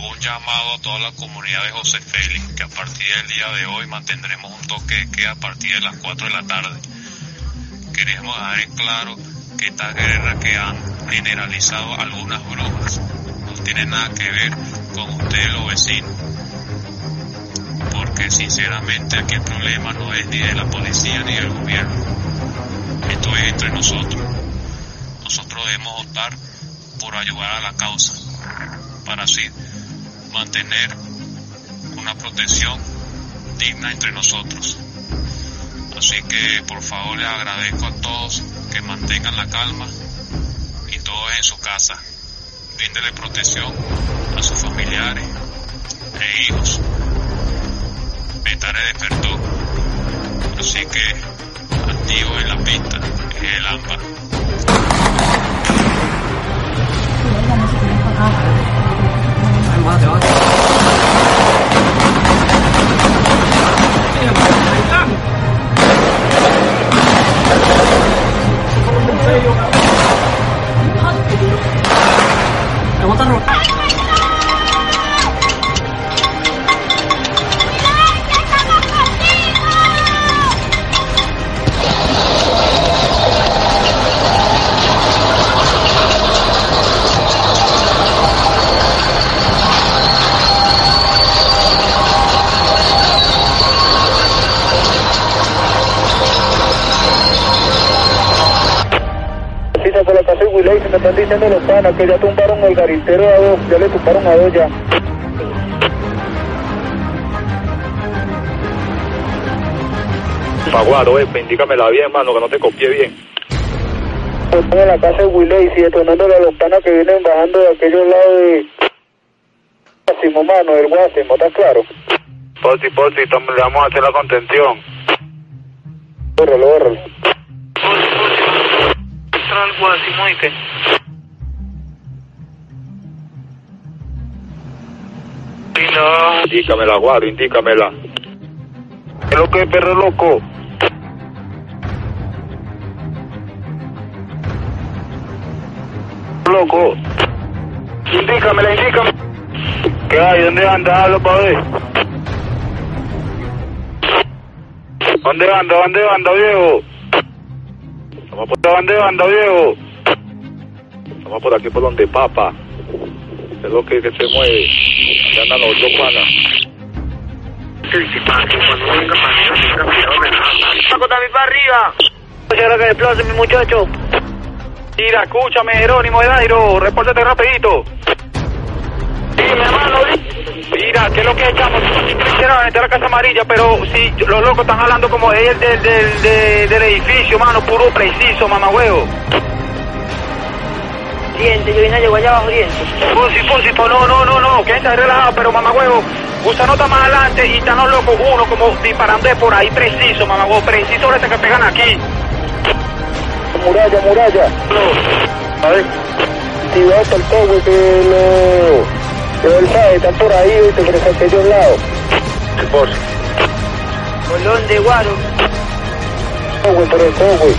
saludo a toda la comunidad de José Félix, que a partir del día de hoy mantendremos un toque de queda a partir de las 4 de la tarde. Queremos dejar en claro que esta guerra que han generalizado algunas brujas no tiene nada que ver con ustedes los vecinos. Porque sinceramente aquí el problema no es ni de la policía ni del gobierno. Esto es entre nosotros. Nosotros debemos optar por ayudar a la causa para así mantener una protección digna entre nosotros. Así que por favor les agradezco a todos que mantengan la calma y todos en su casa. Bríndele protección a sus familiares e hijos. Betare despertó. Así que activo en la pista es el AMPA. Por la casa de Wiley, se me están diciendo los panas que ya tumbaron el garintero a dos, ya le tumbaron a dos ya. Faguaro, eh, indícamela bien, mano, que no te copié bien. Pues en la casa de Wiley, y detonándole a los panas que vienen bajando de aquellos lados de... Guásimo, mano, del Guásimo, ¿está claro? Porti, porti, le vamos a hacer la contención. Bórralo, bórralo. Central Guasimo, ¿y No. Indícamela, Guaro, indícamela. ¿Qué lo que es, perro loco? Loco. Indícamela, indícame. ¿Qué hay? ¿Dónde anda? Hablo para ver. ¿Dónde anda? ¿Dónde anda, viejo? Vamos por anda, viejo. Vamos por aquí por donde papa. Es lo que, que se mueve. Andan los dos panas. Paco también para arriba. Ahora que desplace mi muchacho. Mira, escúchame, Jerónimo de Dairo, repórtate rapidito. Dime, hermano, Mira, ¿qué es lo que echamos? Quisiera entrar a la Casa Amarilla, pero si los locos están hablando como es del, del, del, del edificio, mano, puro preciso, mamá huevo. Diente, yo vine a llegar allá abajo, diente. Pusi, pues no, no, no, no, que está relajado, pero mamá huevo, usted no está más adelante y están los locos, uno como disparando de por ahí preciso, mamá huevo, preciso ahorita que pegan aquí. Muralla, muralla. A ver, Si vas hasta el que lo... Que él sabe, están por ahí, viste, por aquellos lados. por Bolón de Guaro. Cobre, por el cobre.